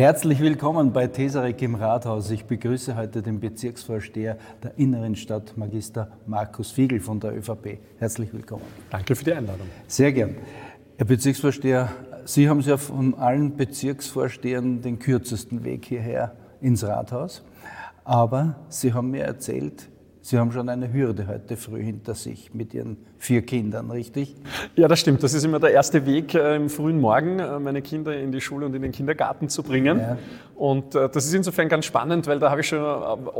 Herzlich willkommen bei Tesarek im Rathaus. Ich begrüße heute den Bezirksvorsteher der Inneren Stadt, Magister Markus Fiegel von der ÖVP. Herzlich willkommen. Danke für die Einladung. Sehr gern. Herr Bezirksvorsteher, Sie haben ja von allen Bezirksvorstehern den kürzesten Weg hierher ins Rathaus. Aber Sie haben mir erzählt, Sie haben schon eine Hürde heute früh hinter sich mit Ihren vier Kindern, richtig? Ja, das stimmt. Das ist immer der erste Weg äh, im frühen Morgen, äh, meine Kinder in die Schule und in den Kindergarten zu bringen. Ja. Und äh, das ist insofern ganz spannend, weil da habe ich schon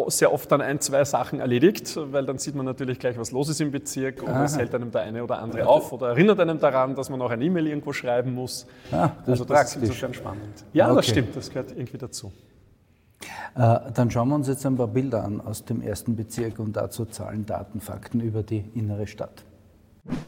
sehr oft dann ein, zwei Sachen erledigt, weil dann sieht man natürlich gleich, was los ist im Bezirk oder es hält einem der eine oder andere auf oder erinnert einem daran, dass man auch ein E-Mail irgendwo schreiben muss. Ah, das also das ist insofern spannend. Ja, okay. das stimmt. Das gehört irgendwie dazu. Äh, dann schauen wir uns jetzt ein paar Bilder an aus dem ersten Bezirk und dazu Zahlen, Daten, Fakten über die innere Stadt.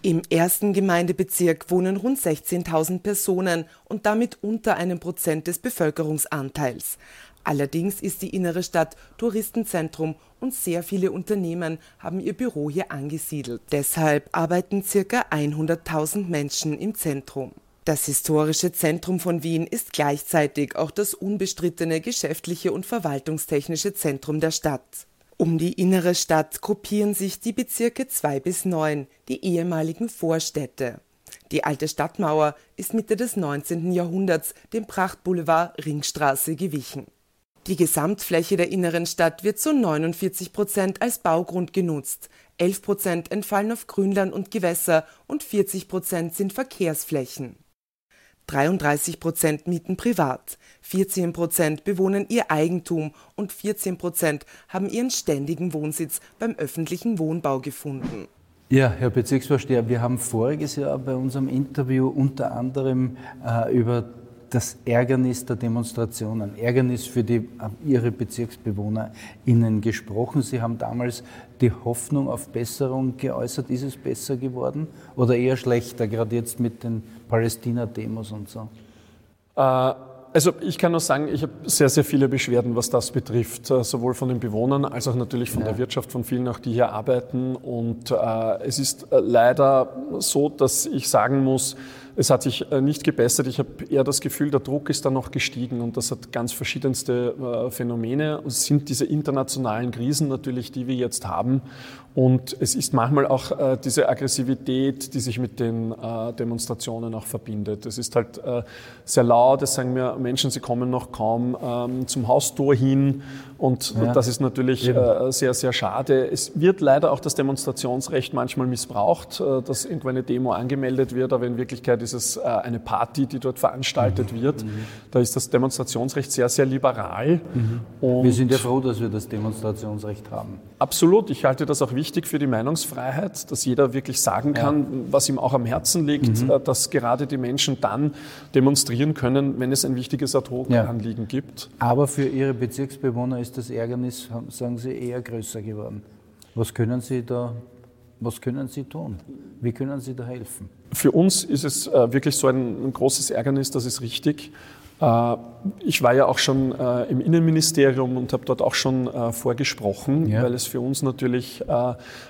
Im ersten Gemeindebezirk wohnen rund 16.000 Personen und damit unter einem Prozent des Bevölkerungsanteils. Allerdings ist die innere Stadt Touristenzentrum und sehr viele Unternehmen haben ihr Büro hier angesiedelt. Deshalb arbeiten ca. 100.000 Menschen im Zentrum. Das historische Zentrum von Wien ist gleichzeitig auch das unbestrittene geschäftliche und verwaltungstechnische Zentrum der Stadt. Um die innere Stadt gruppieren sich die Bezirke 2 bis 9, die ehemaligen Vorstädte. Die alte Stadtmauer ist Mitte des 19. Jahrhunderts dem Prachtboulevard Ringstraße gewichen. Die Gesamtfläche der inneren Stadt wird zu 49 Prozent als Baugrund genutzt, 11 Prozent entfallen auf Grünland und Gewässer und 40 Prozent sind Verkehrsflächen. 33 Prozent mieten privat, 14 Prozent bewohnen ihr Eigentum und 14 Prozent haben ihren ständigen Wohnsitz beim öffentlichen Wohnbau gefunden. Ja, Herr Bezirksvorsteher, wir haben voriges Jahr bei unserem Interview unter anderem äh, über das Ärgernis der Demonstrationen, Ärgernis für die, Ihre BezirksbewohnerInnen gesprochen. Sie haben damals die Hoffnung auf Besserung geäußert. Ist es besser geworden oder eher schlechter, gerade jetzt mit den Palästina-Demos und so? Äh also ich kann nur sagen, ich habe sehr, sehr viele Beschwerden, was das betrifft, äh, sowohl von den Bewohnern als auch natürlich von ja. der Wirtschaft, von vielen auch, die hier arbeiten. Und äh, es ist äh, leider so, dass ich sagen muss, es hat sich äh, nicht gebessert. Ich habe eher das Gefühl, der Druck ist dann noch gestiegen und das hat ganz verschiedenste Phänomene. Es sind diese internationalen Krisen natürlich, die wir jetzt haben. Und es ist manchmal auch äh, diese Aggressivität, die sich mit den äh, Demonstrationen auch verbindet. Es ist halt äh, sehr laut, es sagen mir Menschen, sie kommen noch kaum ähm, zum Haustor hin und ja. das ist natürlich äh, sehr, sehr schade. Es wird leider auch das Demonstrationsrecht manchmal missbraucht, äh, dass irgendwo eine Demo angemeldet wird, aber in Wirklichkeit ist es äh, eine Party, die dort veranstaltet mhm. wird. Mhm. Da ist das Demonstrationsrecht sehr, sehr liberal. Mhm. wir sind ja froh, dass wir das Demonstrationsrecht haben. Absolut. Ich halte das auch wichtig für die Meinungsfreiheit, dass jeder wirklich sagen kann, ja. was ihm auch am Herzen liegt, mhm. Äh, dass gerade die Menschen dann demonstrieren können, wenn es ein wichtiges Ad-Hoc-Anliegen ja. gibt. Aber für Ihre Bezirksbewohner ist das Ärgernis, sagen Sie, eher größer geworden. Was können Sie da was können Sie tun? Wie können Sie da helfen? Für uns ist es äh, wirklich so ein, ein großes Ärgernis, das ist richtig. Äh, ich war ja auch schon äh, im Innenministerium und habe dort auch schon äh, vorgesprochen, ja. weil es für uns natürlich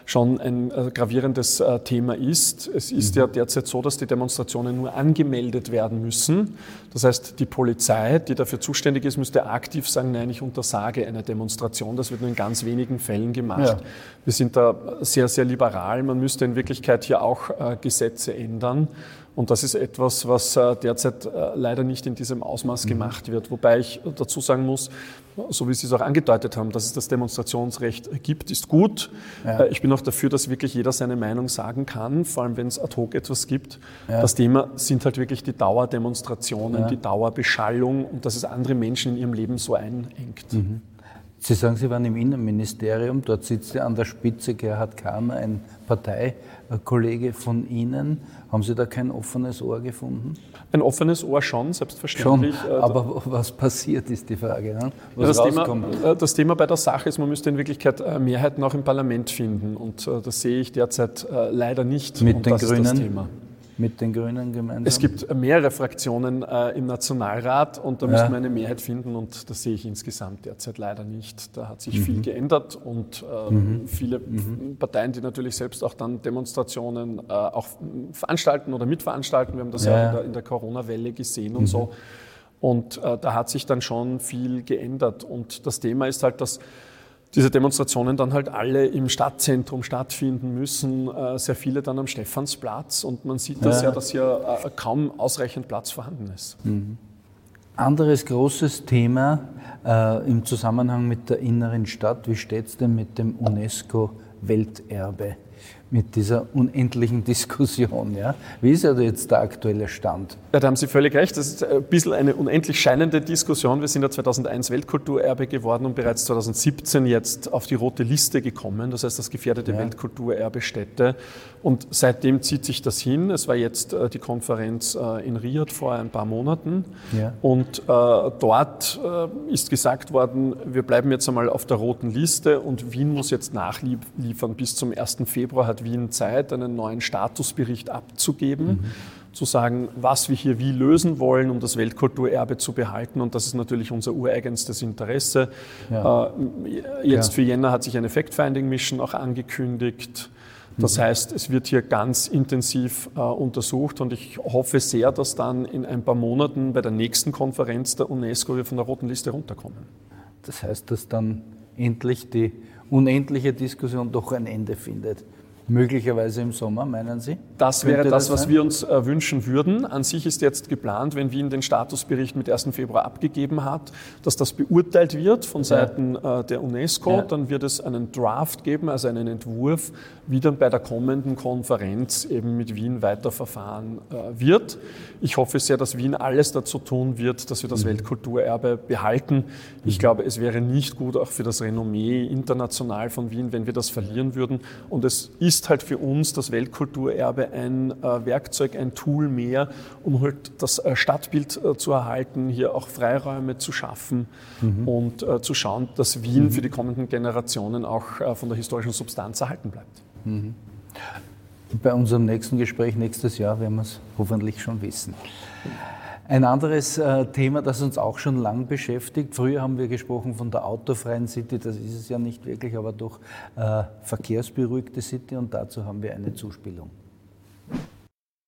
schon ein gravierendes Thema ist. Es ist mhm. ja derzeit so, dass die Demonstrationen nur angemeldet werden müssen. Das heißt, die Polizei, die dafür zuständig ist, müsste aktiv sagen, nein, ich untersage eine Demonstration. Das wird nur in ganz wenigen Fällen gemacht. Ja. Wir sind da sehr, sehr liberal. Man müsste in Wirklichkeit hier auch Gesetze ändern. Und das ist etwas, was äh, derzeit äh, leider nicht in diesem Ausmaß mhm. gemacht wird. Wobei ich dazu sagen muss, so wie Sie es auch angedeutet haben, dass es das Demonstrationsrecht gibt, ist gut. Ja. Äh, ich bin auch dafür, dass wirklich jeder seine Meinung sagen kann, vor allem wenn es ad hoc etwas gibt. Ja. Das Thema sind halt wirklich die Dauerdemonstrationen, ja. die Dauerbeschallung und dass es andere Menschen in ihrem Leben so einengt. Mhm. Sie sagen, Sie waren im Innenministerium, dort sitzt ja an der Spitze Gerhard Kahner, ein Parteikollege von Ihnen. Haben Sie da kein offenes Ohr gefunden? Ein offenes Ohr schon, selbstverständlich. Schon, aber was passiert, ist die Frage. Ne? Was das, Thema, äh, das Thema bei der Sache ist, man müsste in Wirklichkeit äh, Mehrheiten auch im Parlament finden. Und äh, das sehe ich derzeit leider nicht. Mit den Grünen? Mit den Grünen gemeinsam? Es gibt mehrere Fraktionen äh, im Nationalrat und da ja. müssen wir eine Mehrheit finden und das sehe ich insgesamt derzeit leider nicht. Da hat sich mhm. viel geändert und äh, mhm. viele mhm. Parteien, die natürlich selbst auch dann Demonstrationen äh, auch veranstalten oder mitveranstalten. Wir haben das ja, ja in der, der Corona-Welle gesehen und so. Und äh, da hat sich dann schon viel geändert. Und das Thema ist halt, dass diese Demonstrationen dann halt alle im Stadtzentrum stattfinden müssen, äh, sehr viele dann am Stephansplatz. Und man sieht das ja, ja dass hier äh, kaum ausreichend Platz vorhanden ist. Mhm. Anderes großes Thema äh, im Zusammenhang mit der inneren Stadt, wie steht es denn mit dem UNESCO-Welterbe? Mit dieser unendlichen Diskussion. Ja? Wie ist ja jetzt der aktuelle Stand? Ja, da haben Sie völlig recht. Das ist ein bisschen eine unendlich scheinende Diskussion. Wir sind ja 2001 Weltkulturerbe geworden und bereits 2017 jetzt auf die rote Liste gekommen. Das heißt, das gefährdete ja. Weltkulturerbestätte. Und seitdem zieht sich das hin. Es war jetzt äh, die Konferenz äh, in Riyadh vor ein paar Monaten. Ja. Und äh, dort ist gesagt worden, wir bleiben jetzt einmal auf der roten Liste und Wien muss jetzt nachliefern. Bis zum 1. Februar hat Wien Zeit, einen neuen Statusbericht abzugeben. Mhm. zu sagen, was wir hier wie lösen wollen, um das Weltkulturerbe zu behalten. Und das ist natürlich unser ureigenstes Interesse. Ja. Äh, jetzt ja. für Jänner hat sich eine Fact-Finding-Mission auch angekündigt. Das mhm. heißt, es wird hier ganz intensiv äh, untersucht und ich hoffe sehr, dass dann in ein paar Monaten bei der nächsten Konferenz der UNESCO wir von der roten Liste runterkommen. Das heißt, dass dann endlich die unendliche Diskussion doch ein Ende findet. Möglicherweise im Sommer, meinen Sie? Das wäre das, das was wir uns äh, wünschen würden. An sich ist jetzt geplant, wenn Wien den Statusbericht mit 1. Februar abgegeben hat, dass das beurteilt wird von Seiten ja. äh, der UNESCO. Ja. Dann wird es einen Draft geben, also einen Entwurf, wie dann bei der kommenden Konferenz eben mit Wien weiterverfahren äh, wird. Ich hoffe sehr, dass Wien alles dazu tun wird, dass wir das mhm. Weltkulturerbe behalten. Ich mhm. glaube, es wäre nicht gut auch für das Renommee international von Wien, wenn wir das verlieren würden. Und es ist ist halt für uns das Weltkulturerbe ein äh, Werkzeug, ein Tool mehr, um halt das äh, Stadtbild äh, zu erhalten, hier auch Freiräume zu schaffen mhm. und zu schauen, dass Wien mhm. für die kommenden Generationen auch von der historischen Substanz erhalten bleibt. Mhm. Bei unserem nächsten Gespräch nächstes Jahr werden wir es hoffentlich schon wissen. Ein anderes äh, Thema, das uns auch schon lang beschäftigt. Früher haben wir gesprochen von der autofreien City, das ist es ja nicht wirklich, aber doch äh, verkehrsberuhigte City und dazu haben wir eine Zuspielung.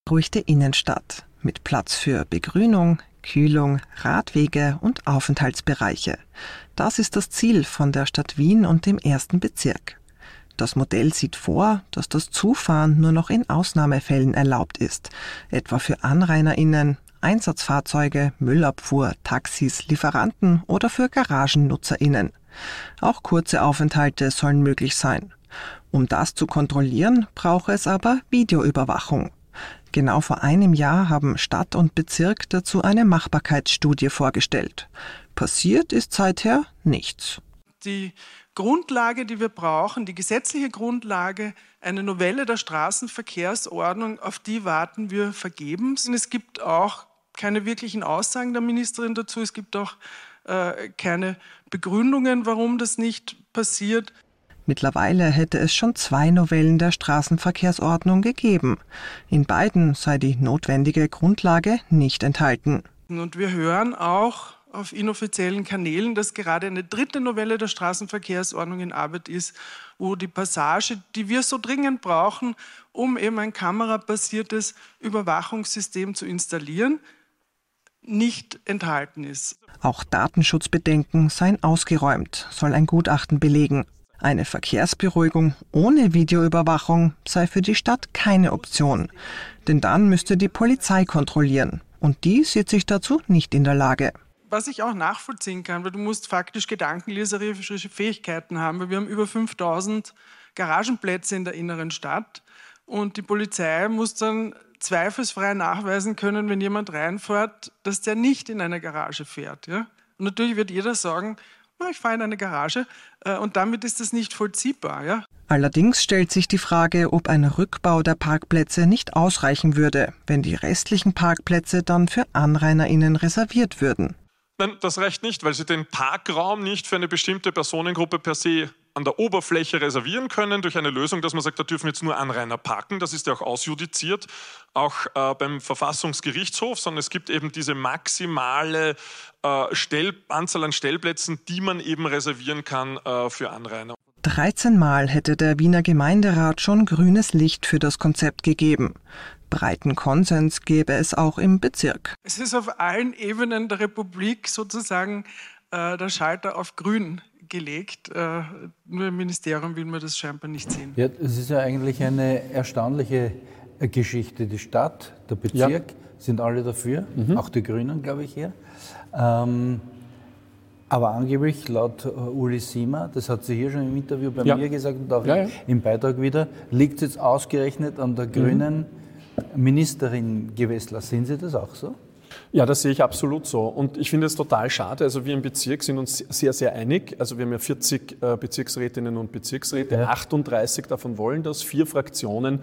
Beruhigte Innenstadt mit Platz für Begrünung, Kühlung, Radwege und Aufenthaltsbereiche. Das ist das Ziel von der Stadt Wien und dem ersten Bezirk. Das Modell sieht vor, dass das Zufahren nur noch in Ausnahmefällen erlaubt ist, etwa für AnrainerInnen, Einsatzfahrzeuge, Müllabfuhr, Taxis, Lieferanten oder für GaragennutzerInnen. Auch kurze Aufenthalte sollen möglich sein. Um das zu kontrollieren, brauche es aber Videoüberwachung. Genau vor einem Jahr haben Stadt und Bezirk dazu eine Machbarkeitsstudie vorgestellt. Passiert ist seither nichts. Die Grundlage, die wir brauchen, die gesetzliche Grundlage, eine Novelle der Straßenverkehrsordnung, auf die warten wir vergebens. Und es gibt auch keine wirklichen Aussagen der Ministerin dazu. Es gibt auch äh, keine Begründungen, warum das nicht passiert. Mittlerweile hätte es schon zwei Novellen der Straßenverkehrsordnung gegeben. In beiden sei die notwendige Grundlage nicht enthalten. Und wir hören auch auf inoffiziellen Kanälen, dass gerade eine dritte Novelle der Straßenverkehrsordnung in Arbeit ist, wo die Passage, die wir so dringend brauchen, um eben ein kamerabasiertes Überwachungssystem zu installieren, nicht enthalten ist. Auch Datenschutzbedenken seien ausgeräumt, soll ein Gutachten belegen. Eine Verkehrsberuhigung ohne Videoüberwachung sei für die Stadt keine Option, denn dann müsste die Polizei kontrollieren und die sieht sich dazu nicht in der Lage. Was ich auch nachvollziehen kann, weil du musst faktisch gedankenleserische Fähigkeiten haben, weil wir haben über 5000 Garagenplätze in der inneren Stadt und die Polizei muss dann zweifelsfrei nachweisen können, wenn jemand reinfährt, dass der nicht in eine Garage fährt. Ja? Und natürlich wird jeder sagen, ich fahre in eine Garage äh, und damit ist das nicht vollziehbar. Ja? Allerdings stellt sich die Frage, ob ein Rückbau der Parkplätze nicht ausreichen würde, wenn die restlichen Parkplätze dann für AnrainerInnen reserviert würden. Nein, das reicht nicht, weil Sie den Parkraum nicht für eine bestimmte Personengruppe per se an der Oberfläche reservieren können durch eine Lösung, dass man sagt, da dürfen jetzt nur Anrainer parken. Das ist ja auch ausjudiziert, auch äh, beim Verfassungsgerichtshof, sondern es gibt eben diese maximale äh, Stell Anzahl an Stellplätzen, die man eben reservieren kann äh, für Anrainer. 13 Mal hätte der Wiener Gemeinderat schon grünes Licht für das Konzept gegeben. Breiten Konsens gäbe es auch im Bezirk. Es ist auf allen Ebenen der Republik sozusagen äh, der Schalter auf grün gelegt. Äh, nur im Ministerium will man das scheinbar nicht sehen. Ja, es ist ja eigentlich eine erstaunliche Geschichte. Die Stadt, der Bezirk ja. sind alle dafür, mhm. auch die Grünen, glaube ich, hier. Ähm, aber angeblich, laut uh, Uli Sima, das hat sie hier schon im Interview bei ja. mir gesagt und auch ja, im Beitrag wieder, liegt es jetzt ausgerechnet an der mhm. grünen Ministerin Gewessler. Sehen Sie das auch so? Ja, das sehe ich absolut so. Und ich finde es total schade. Also wir im Bezirk sind uns sehr, sehr einig. Also wir haben ja 40 äh, Bezirksrätinnen und Bezirksräte. Ja. 38 davon wollen das. Vier Fraktionen,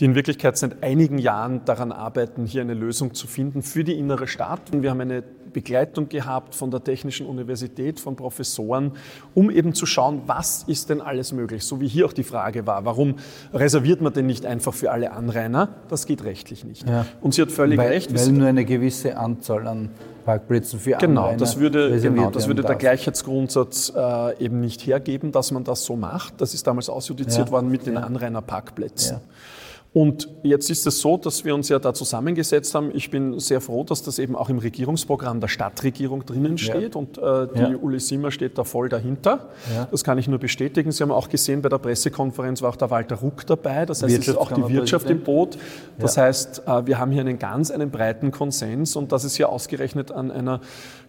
die in Wirklichkeit seit einigen Jahren daran arbeiten, hier eine Lösung zu finden für die innere Stadt. Und wir haben eine Begleitung gehabt von der Technischen Universität, von Professoren, um eben zu schauen, was ist denn alles möglich. So wie hier auch die Frage war, warum reserviert man denn nicht einfach für alle Anrainer? Das geht rechtlich nicht. Ja. Und sie hat völlig weil, recht. Weil nur eine gewisse Anzahl an Parkplätzen für genau, Anrainer das würde, genau, das würde der Gleichheitsgrundsatz äh, eben nicht hergeben, dass man das so macht. Das ist damals ausjudiziert ja. worden mit den. Anrainerparkplätzen. Ja. Und jetzt ist es so, dass wir uns ja da zusammengesetzt haben. Ich bin sehr froh, dass das eben auch im Regierungsprogramm der Stadtregierung drinnen steht ja. und äh, die ja. Uli Simmer steht da voll dahinter. Ja. Das kann ich nur bestätigen. Sie haben auch gesehen, bei der Pressekonferenz war auch der Walter Ruck dabei. Das heißt, es ist auch die Wirtschaft im Boot. Das heißt, äh, wir haben hier einen ganz, einen breiten Konsens und dass es hier ausgerechnet an einer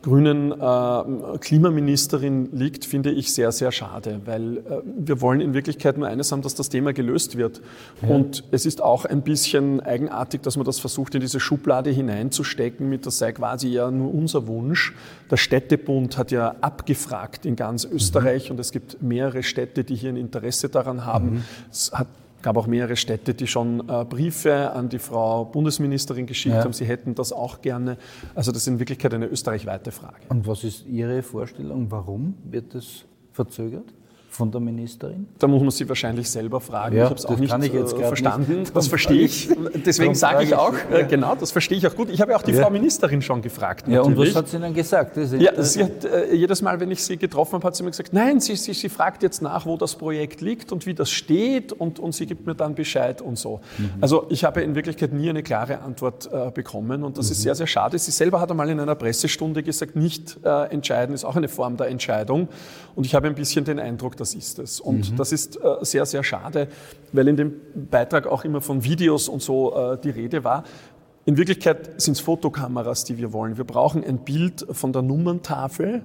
grünen äh, Klimaministerin liegt, finde ich sehr, sehr schade, weil äh, wir wollen in Wirklichkeit nur eines haben, dass das Thema gelöst wird. Und es ist ist auch ein bisschen eigenartig, dass man das versucht, in diese Schublade hineinzustecken, mit das sei quasi ja nur unser Wunsch. Der Städtebund hat ja abgefragt in ganz Österreich mhm. und es gibt mehrere Städte, die hier ein Interesse daran haben. Mhm. Es hat gab auch mehrere Städte, die schon äh, Briefe an die Frau Bundesministerin geschickt ja. haben. Sie hätten das auch gerne. Also das ist in Wirklichkeit eine österreichweite Frage. Und was ist Ihre Vorstellung? Warum wird das verzögert? Von der Ministerin? Da muss man sie wahrscheinlich selber fragen. Ja, ich habe es auch nicht äh, verstanden. Nicht. Das verstehe ich. Deswegen sage ich auch, ja. Äh, genau, das verstehe ich auch gut. Ich habe ja auch die ja. Frau Ministerin schon gefragt. Natürlich. Ja, und was hat sie dann gesagt? Ja, sie hat, äh, jedes Mal, wenn ich sie getroffen habe, hat sie mir gesagt, nein, sie, sie, sie fragt jetzt nach, wo das Projekt liegt und wie das steht und, und sie gibt mir dann Bescheid und so. Mhm. Also ich habe in Wirklichkeit nie eine klare Antwort äh, bekommen und das mhm. ist sehr, sehr schade. Sie selber hat einmal in einer Pressestunde gesagt, nicht äh, entscheiden ist auch eine Form der Entscheidung und ich habe ein bisschen den Eindruck, das ist es. Und mhm. das ist äh, sehr, sehr schade, weil in dem Beitrag auch immer von Videos und so äh, die Rede war. In Wirklichkeit sind es Fotokameras, die wir wollen. Wir brauchen ein Bild von der Nummerntafel,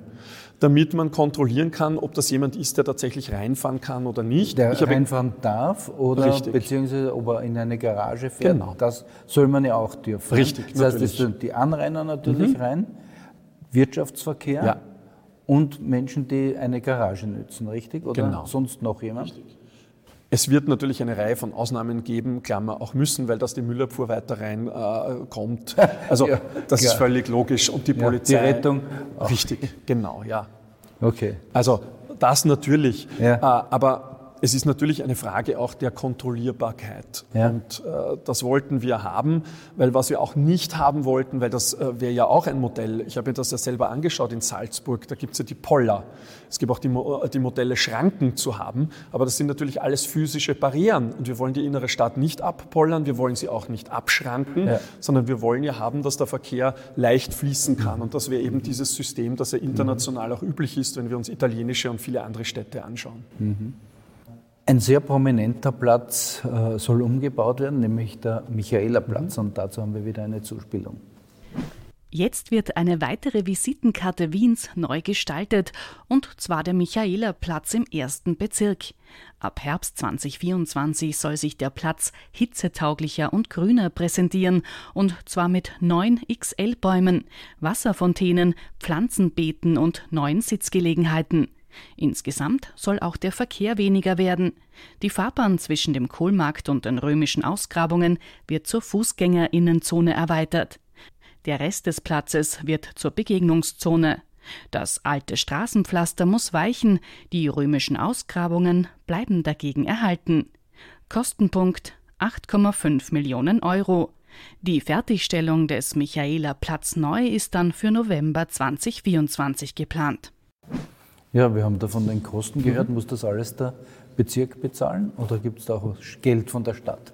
damit man kontrollieren kann, ob das jemand ist, der tatsächlich reinfahren kann oder nicht. Der ich reinfahren darf oder richtig. beziehungsweise ob er in eine Garage fährt. Genau. Das soll man ja auch dürfen. Richtig. Das natürlich. heißt, es sind die Anrainer natürlich mhm. rein, Wirtschaftsverkehr. Ja und Menschen, die eine Garage nützen, richtig? Oder genau. sonst noch jemand? Richtig. Es wird natürlich eine Reihe von Ausnahmen geben, Klammer auch müssen, weil das die Müllabfuhr weiter reinkommt. Äh, also ja, das klar. ist völlig logisch. Und die Polizei. Ja, die Rettung. Richtig, genau, ja. Okay. Also das natürlich. Ja. Äh, aber es ist natürlich eine Frage auch der Kontrollierbarkeit. Ja. Und äh, das wollten wir haben, weil was wir auch nicht haben wollten, weil das äh, wäre ja auch ein Modell, ich habe mir das ja selber angeschaut in Salzburg, da gibt es ja die Poller. Es gibt auch die, äh, die Modelle, Schranken zu haben, aber das sind natürlich alles physische Barrieren. Und wir wollen die innere Stadt nicht abpollern, wir wollen sie auch nicht abschranken, ja. sondern wir wollen ja haben, dass der Verkehr leicht fließen kann. Und das wäre eben dieses System, das ja international auch üblich ist, wenn wir uns italienische und viele andere Städte anschauen. Mhm. Ein sehr prominenter Platz äh, soll umgebaut werden, nämlich der Michaelerplatz. Mhm. Und dazu haben wir wieder eine Zuspielung. Jetzt wird eine weitere Visitenkarte Wiens neu gestaltet, und zwar der Michaelerplatz im ersten Bezirk. Ab Herbst 2024 soll sich der Platz hitzetauglicher und grüner präsentieren, und zwar mit neun XL-Bäumen, Wasserfontänen, Pflanzenbeeten und neuen Sitzgelegenheiten. Insgesamt soll auch der Verkehr weniger werden. Die Fahrbahn zwischen dem Kohlmarkt und den römischen Ausgrabungen wird zur Fußgängerinnenzone erweitert. Der Rest des Platzes wird zur Begegnungszone. Das alte Straßenpflaster muss weichen, die römischen Ausgrabungen bleiben dagegen erhalten. Kostenpunkt 8,5 Millionen Euro. Die Fertigstellung des Michaeler Platz neu ist dann für November 2024 geplant. Ja, wir haben da von den Kosten gehört. Mhm. Muss das alles der Bezirk bezahlen oder gibt es da auch Geld von der Stadt?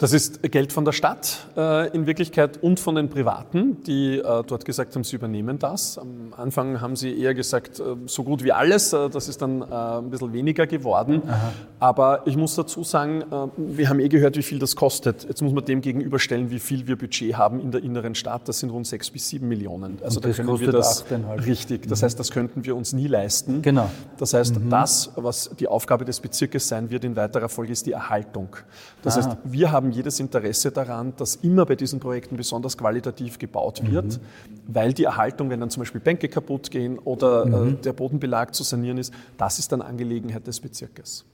Das ist Geld von der Stadt äh, in Wirklichkeit und von den Privaten, die äh, dort gesagt haben, sie übernehmen das. Am Anfang haben sie eher gesagt, äh, so gut wie alles. Äh, das ist dann äh, ein bisschen weniger geworden. Aha. Aber ich muss dazu sagen, äh, wir haben eh gehört, wie viel das kostet. Jetzt muss man dem gegenüberstellen, wie viel wir Budget haben in der inneren Stadt. Das sind rund sechs bis sieben Millionen. Also und da können wir das richtig. Das mhm. heißt, das könnten wir uns nie leisten. Genau. Das heißt, mhm. das, was die Aufgabe des Bezirkes sein wird in weiterer Folge, ist die Erhaltung. Das ah. heißt, wir haben jedes Interesse daran, dass immer bei diesen Projekten besonders qualitativ gebaut wird, mhm. weil die Erhaltung, wenn dann zum Beispiel Bänke kaputt gehen oder äh, mhm. der Bodenbelag zu sanieren ist, das ist dann Angelegenheit des Bezirkes.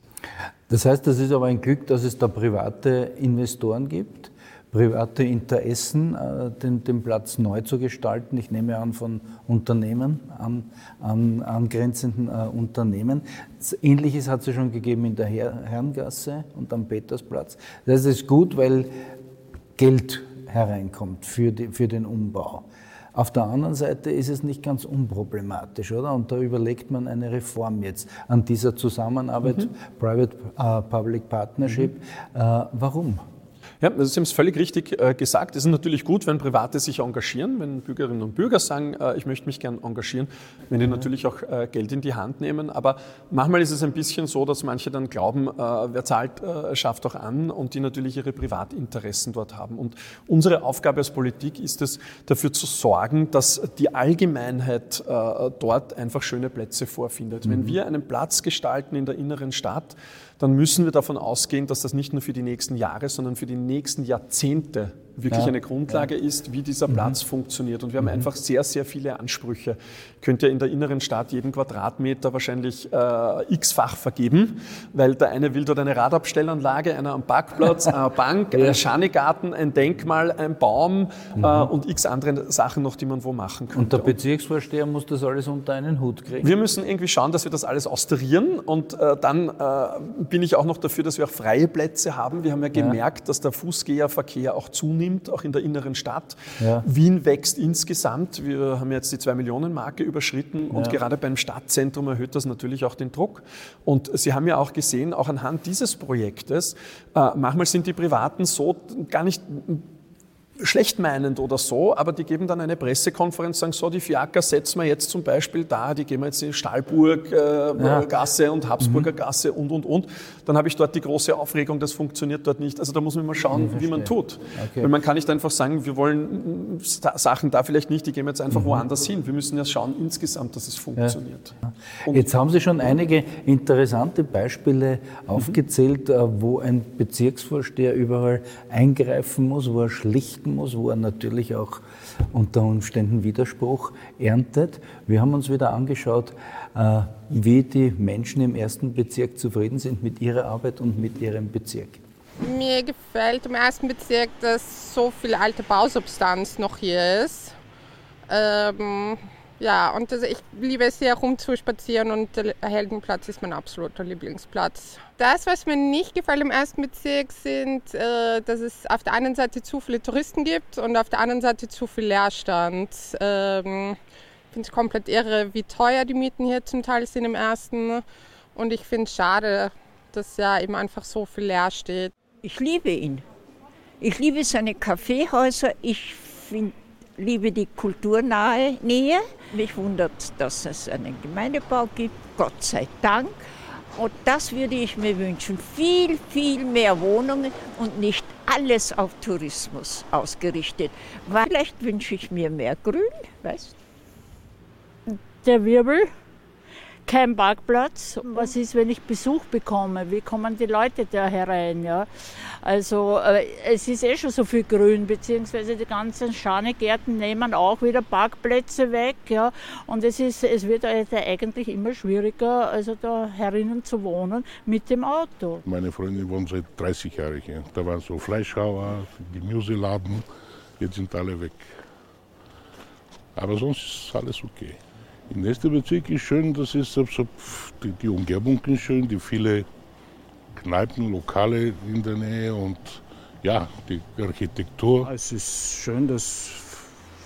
Das heißt, das ist aber ein Glück, dass es da private Investoren gibt, private Interessen, äh, den, den Platz neu zu gestalten. Ich nehme an von Unternehmen, an, an angrenzenden äh, Unternehmen. Ähnliches hat es schon gegeben in der Her Herrengasse und am Petersplatz. Das ist gut, weil Geld hereinkommt für, die, für den Umbau. Auf der anderen Seite ist es nicht ganz unproblematisch, oder? Und da überlegt man eine Reform jetzt an dieser Zusammenarbeit, mhm. Private-Public äh, Partnership. Mhm. Äh, warum? Ja, Sie haben es völlig richtig äh, gesagt. Es ist natürlich gut, wenn Private sich engagieren, wenn Bürgerinnen und Bürger sagen, äh, ich möchte mich gern engagieren, wenn die natürlich auch äh, Geld in die Hand nehmen. Aber manchmal ist es ein bisschen so, dass manche dann glauben, äh, wer zahlt, äh, schafft auch an und die natürlich ihre Privatinteressen dort haben. Und unsere Aufgabe als Politik ist es, dafür zu sorgen, dass die Allgemeinheit äh, dort einfach schöne Plätze vorfindet. Mhm. Wenn wir einen Platz gestalten in der inneren Stadt, dann müssen wir davon ausgehen, dass das nicht nur für die nächsten Jahre, sondern für die nächsten Jahrzehnte wirklich ja, eine Grundlage ja. ist, wie dieser mhm. Platz mhm. funktioniert. Und wir haben mhm. einfach sehr, sehr viele Ansprüche. Könnt ihr in der inneren Stadt jeden Quadratmeter wahrscheinlich äh, x-fach vergeben, weil der eine will dort eine Radabstellanlage, einer am Parkplatz, eine Bank, ja. einen Schanigarten, ein Denkmal, ein Baum mhm. äh, und x andere Sachen noch, die man wo machen könnte. Und der Bezirksvorsteher muss das alles unter einen Hut kriegen? Wir müssen irgendwie schauen, dass wir das alles austarieren und äh, dann äh, bin ich auch noch dafür, dass wir auch freie Plätze haben. Wir haben ja gemerkt, dass der Fußgängerverkehr auch zunimmt zunimmt, auch in der inneren Stadt. Ja. Wien wächst insgesamt. Wir haben jetzt die 2-Millionen-Marke überschritten und ja. gerade beim Stadtzentrum erhöht das natürlich auch den Druck. Und Sie haben ja auch gesehen, auch anhand dieses Projektes, äh, manchmal sind die Privaten so gar nicht schlecht meinend oder so, aber die geben dann eine Pressekonferenz, sagen so, die Fiaker setzen wir jetzt zum Beispiel da, die gehen wir jetzt in Stahlburg äh, ja. Gasse und Habsburger mhm. Gasse und, und, und. Dann habe ich dort die große Aufregung, das funktioniert dort nicht. Also da muss man mal schauen, wie man tut. Okay. Weil man kann nicht einfach sagen, wir wollen Sachen da vielleicht nicht, die gehen wir jetzt einfach mhm. woanders hin. Wir müssen ja schauen insgesamt, dass es funktioniert. Ja. Jetzt haben Sie schon einige interessante Beispiele mhm. aufgezählt, mhm. wo ein Bezirksvorsteher überall eingreifen muss, wo er schlicht berichten muss, wo er natürlich auch unter Umständen Widerspruch erntet. Wir haben uns wieder angeschaut, äh, wie die Menschen im ersten Bezirk zufrieden sind mit ihrer Arbeit und mit ihrem Bezirk. Mir gefällt im ersten Bezirk, dass so viel alte Bausubstanz noch hier ist. Ähm, ja, und also ich liebe es sehr rumzuspazieren und der Heldenplatz ist mein absoluter Lieblingsplatz. Das, was mir nicht gefällt im ersten Bezirk, sind, äh, dass es auf der einen Seite zu viele Touristen gibt und auf der anderen Seite zu viel Leerstand. Ähm, ich finde es komplett irre, wie teuer die Mieten hier zum Teil sind im ersten. Und ich finde es schade, dass ja eben einfach so viel leer steht. Ich liebe ihn. Ich liebe seine Kaffeehäuser. Ich finde liebe die kulturnahe Nähe. Mich wundert, dass es einen Gemeindebau gibt, Gott sei Dank. Und das würde ich mir wünschen. Viel, viel mehr Wohnungen und nicht alles auf Tourismus ausgerichtet. Vielleicht wünsche ich mir mehr Grün, weißt Der Wirbel kein Parkplatz. Was ist, wenn ich Besuch bekomme? Wie kommen die Leute da herein? Ja? Also äh, es ist eh schon so viel Grün, beziehungsweise die ganzen Schanigärten nehmen auch wieder Parkplätze weg. Ja? Und es, ist, es wird eigentlich immer schwieriger, also da herinnen zu wohnen mit dem Auto. Meine Freundin wohnt seit 30 Jahren hier. Da waren so Fleischhauer, Gemüseladen, jetzt sind alle weg. Aber sonst ist alles okay. Im nächsten Bezirk ist schön, das ist die, die Umgebung ist schön, die viele Kneipen, Lokale in der Nähe und ja, die Architektur. Es ist schön, dass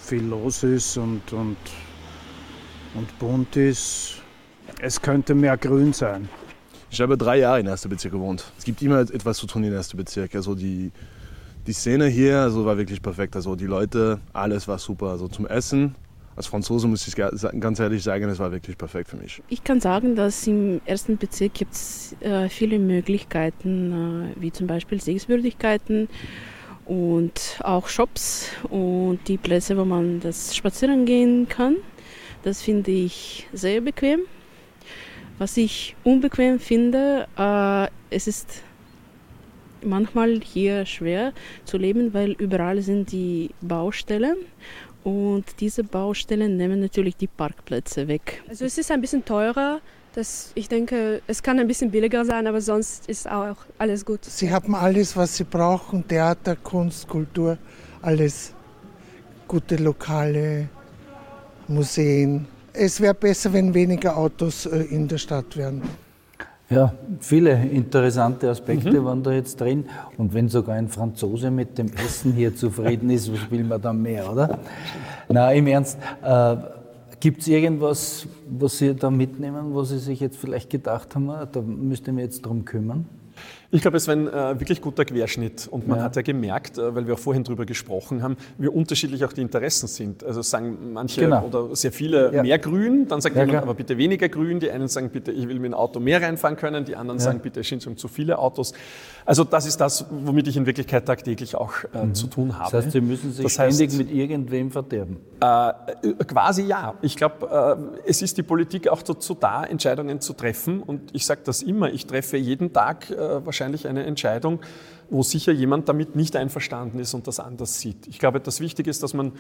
viel los ist und, und, und bunt ist. Es könnte mehr grün sein. Ich habe drei Jahre in erster Bezirk gewohnt. Es gibt immer etwas zu tun in erster Bezirk. Also die, die Szene hier also war wirklich perfekt. Also die Leute, alles war super. Also zum Essen, als Franzose muss ich ganz ehrlich sagen, es war wirklich perfekt für mich. Ich kann sagen, dass im ersten Bezirk gibt es äh, viele Möglichkeiten, äh, wie zum Beispiel Sehenswürdigkeiten und auch Shops und die Plätze, wo man das spazieren gehen kann. Das finde ich sehr bequem. Was ich unbequem finde, äh, es ist manchmal hier schwer zu leben, weil überall sind die Baustellen und diese Baustellen nehmen natürlich die Parkplätze weg. Also es ist ein bisschen teurer. Das, ich denke, es kann ein bisschen billiger sein, aber sonst ist auch alles gut. Sie haben alles, was sie brauchen. Theater, Kunst, Kultur, alles. Gute Lokale, Museen. Es wäre besser, wenn weniger Autos äh, in der Stadt wären. Ja, viele interessante Aspekte mhm. waren da jetzt drin. Und wenn sogar ein Franzose mit dem Essen hier zufrieden ist, was will man dann mehr, oder? Na, im Ernst, äh, gibt es irgendwas, was Sie da mitnehmen, wo Sie sich jetzt vielleicht gedacht haben, ah, da müsste ich mich jetzt drum kümmern? Ich glaube, es war ein äh, wirklich guter Querschnitt. Und man ja. hat ja gemerkt, äh, weil wir auch vorhin darüber gesprochen haben, wie unterschiedlich auch die Interessen sind. Also sagen manche genau. oder sehr viele ja. mehr Grün, dann sagt ja, jemand aber bitte weniger Grün. Die einen sagen bitte, ich will mit dem Auto mehr reinfahren können. Die anderen sagen bitte, Schinsung zu viele Autos. Also das ist das, womit ich in Wirklichkeit tagtäglich auch äh, mhm. zu tun habe. Das heißt, Sie müssen sich das ständig heißt, mit irgendwem verderben? Äh, äh, quasi ja. Ich glaube, äh, es ist die Politik auch dazu da, Entscheidungen zu treffen. Und ich sage das immer, ich treffe jeden Tag wahrscheinlich wahrscheinlich eine Entscheidung, wo sicher jemand damit nicht einverstanden ist und das anders sieht. Ich glaube, das Wichtige ist, dass man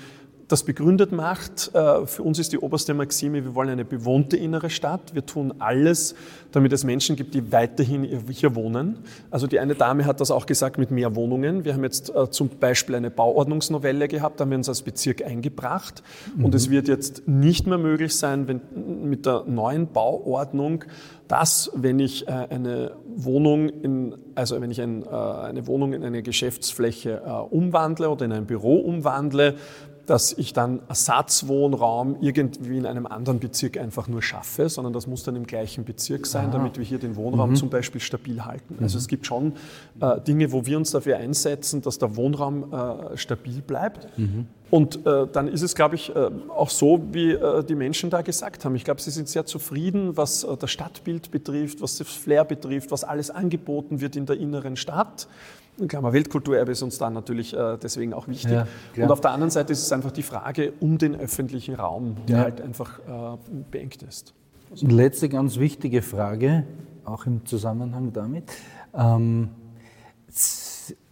das begründet macht. Äh, für uns ist die oberste Maxime, wir wollen eine bewohnte innere Stadt. Wir tun alles, damit es Menschen gibt, die weiterhin hier wohnen. Also die eine Dame hat das auch gesagt mit mehr Wohnungen. Wir haben jetzt äh, zum Beispiel eine Bauordnungsnovelle gehabt, da haben wir uns als Bezirk eingebracht. Mhm. Und es wird jetzt nicht mehr möglich sein, wenn mit der neuen Bauordnung dass, wenn ich äh, eine Wohnung in, also wenn ich ein, eine Wohnung in eine Geschäftsfläche umwandle oder in ein Büro umwandle, dass ich dann Ersatzwohnraum irgendwie in einem anderen Bezirk einfach nur schaffe, sondern das muss dann im gleichen Bezirk sein, Aha. damit wir hier den Wohnraum mhm. zum Beispiel stabil halten. Also mhm. es gibt schon äh, Dinge, wo wir uns dafür einsetzen, dass der Wohnraum äh, stabil bleibt. Mhm. Und äh, dann ist es, glaube ich, äh, auch so, wie äh, die Menschen da gesagt haben. Ich glaube, sie sind sehr zufrieden, was äh, das Stadtbild betrifft, was das Flair betrifft, was alles angeboten wird in der inneren Stadt. Klammer Weltkulturerbe ist uns dann natürlich äh, deswegen auch wichtig. Ja, und auf der anderen Seite ist es einfach die Frage um den öffentlichen Raum, der ja. halt einfach äh, beengt ist. Also letzte ganz wichtige Frage, auch im Zusammenhang damit. Ähm,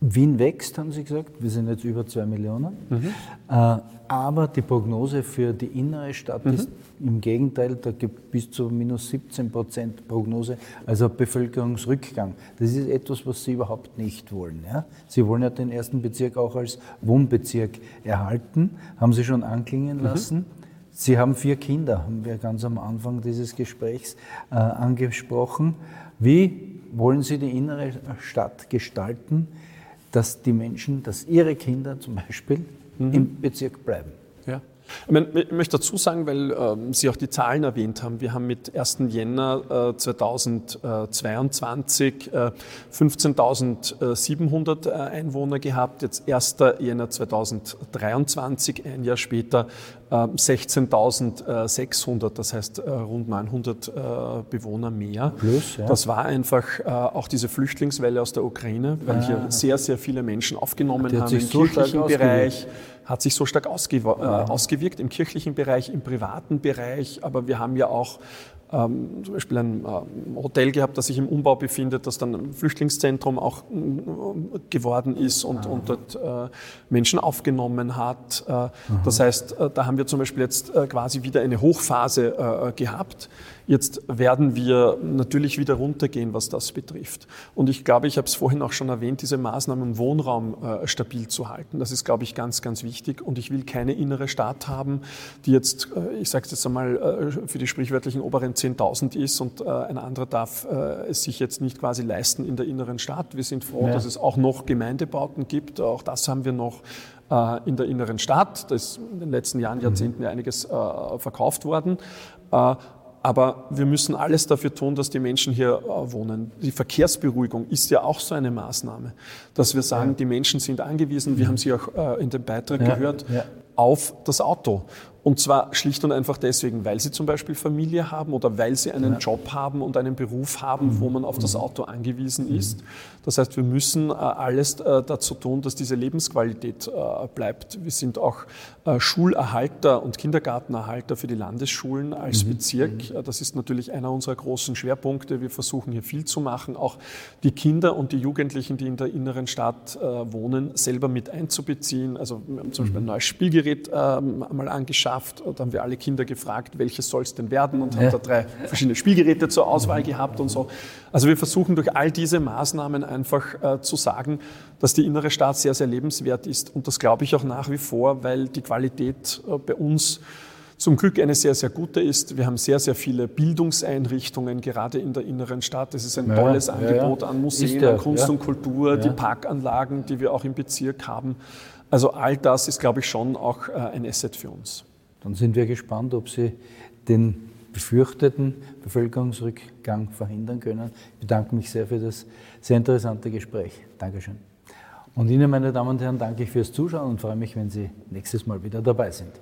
Wien wächst, haben Sie gesagt. Wir sind jetzt über zwei Millionen. Mhm. Äh, aber die Prognose für die innere Stadt mhm. ist im Gegenteil, da gibt bis zu minus 17 Prozent Prognose, also Bevölkerungsrückgang. Das ist etwas, was Sie überhaupt nicht wollen. Ja? Sie wollen ja den ersten Bezirk auch als Wohnbezirk erhalten, haben Sie schon anklingen mhm. lassen. Mhm. Sie haben vier Kinder, haben wir ganz am Anfang dieses Gesprächs äh, angesprochen. Wie wollen Sie die innere Stadt gestalten, dass die Menschen, dass Ihre Kinder zum Beispiel mhm. im Bezirk bleiben? Ja. Ich möchte dazu sagen, weil ähm, Sie auch die Zahlen erwähnt haben. Wir haben mit 1. Jänner äh, 2022 äh, 15.700 äh, Einwohner gehabt. Jetzt 1. Jänner 2023, ein Jahr später, 16.600, ähm, das heißt äh, rund 900 äh, Bewohner mehr. Plus, ja. Das war einfach äh, auch diese Flüchtlingswelle aus der Ukraine, weil ah. hier sehr, sehr viele Menschen aufgenommen haben im so kirchlichen Bereich hat sich so stark ausgew äh, ausgewirkt im kirchlichen Bereich, im privaten Bereich. Aber wir haben ja auch ähm, zum Beispiel ein ähm, Hotel gehabt, das sich im Umbau befindet, das dann ein Flüchtlingszentrum auch äh, geworden ist und, und dort äh, Menschen aufgenommen hat. Äh, das heißt, äh, da haben wir zum Beispiel jetzt äh, quasi wieder eine Hochphase gehabt. Jetzt werden wir natürlich wieder runtergehen, was das betrifft. Und ich glaube, ich habe es vorhin auch schon erwähnt, diese Maßnahmen im Wohnraum äh, stabil zu halten. Das ist, glaube ich, ganz, ganz wichtig. Und ich will keine innere Stadt haben, die jetzt, äh, ich sage es jetzt einmal, äh, für die sprichwörtlichen oberen 10.000 ist und ein anderer darf es sich jetzt nicht quasi leisten in der inneren Stadt. Wir sind froh, ja. dass es auch noch Gemeindebauten gibt. Auch das haben wir noch in der inneren Stadt. Da ist in den letzten Jahren, Jahrzehnten ja einiges verkauft worden. Aber wir müssen alles dafür tun, dass die Menschen hier äh, wohnen. Die Verkehrsberuhigung ist ja auch so eine Maßnahme, dass wir sagen, die Menschen sind angewiesen, wir haben sie auch äh, in dem Beitrag gehört, auf das Auto. Und zwar schlicht und einfach deswegen, weil sie zum Beispiel Familie haben oder weil sie einen ja. Job haben und einen Beruf haben, wo man auf das Auto angewiesen ist. Das heißt, wir müssen äh, alles äh, dazu tun, dass diese Lebensqualität äh, bleibt. Wir sind auch Schulerhalter und Kindergartenerhalter für die Landesschulen als mhm. Bezirk. Das ist natürlich einer unserer großen Schwerpunkte. Wir versuchen hier viel zu machen, auch die Kinder und die Jugendlichen, die in der inneren Stadt wohnen, selber mit einzubeziehen. Also wir haben zum Beispiel ein neues Spielgerät ähm, mal angeschafft. Da haben wir alle Kinder gefragt, welches soll es denn werden und haben da drei verschiedene Spielgeräte zur Auswahl gehabt und so. Also wir versuchen durch all diese Maßnahmen einfach äh, zu sagen, dass die innere Stadt sehr, sehr lebenswert ist. Und das glaube ich auch nach wie vor, weil die Qualität äh, bei uns zum Glück eine sehr, sehr gute ist. Wir haben sehr, sehr viele Bildungseinrichtungen, gerade in der inneren Stadt. Es ist ein tolles ja, Angebot ja. an Museen, an Kunst und Kultur, die Parkanlagen, die wir auch im Bezirk haben. Also all das ist, glaube ich, schon auch äh, ein Asset für uns. Dann sind wir gespannt, ob Sie den befürchteten Bevölkerungsrückgang verhindern können. Ich bedanke mich sehr für das sehr interessante Gespräch. Dankeschön. Und Ihnen, meine Damen und Herren, danke ich fürs Zuschauen und freue mich, wenn Sie nächstes Mal wieder dabei sind.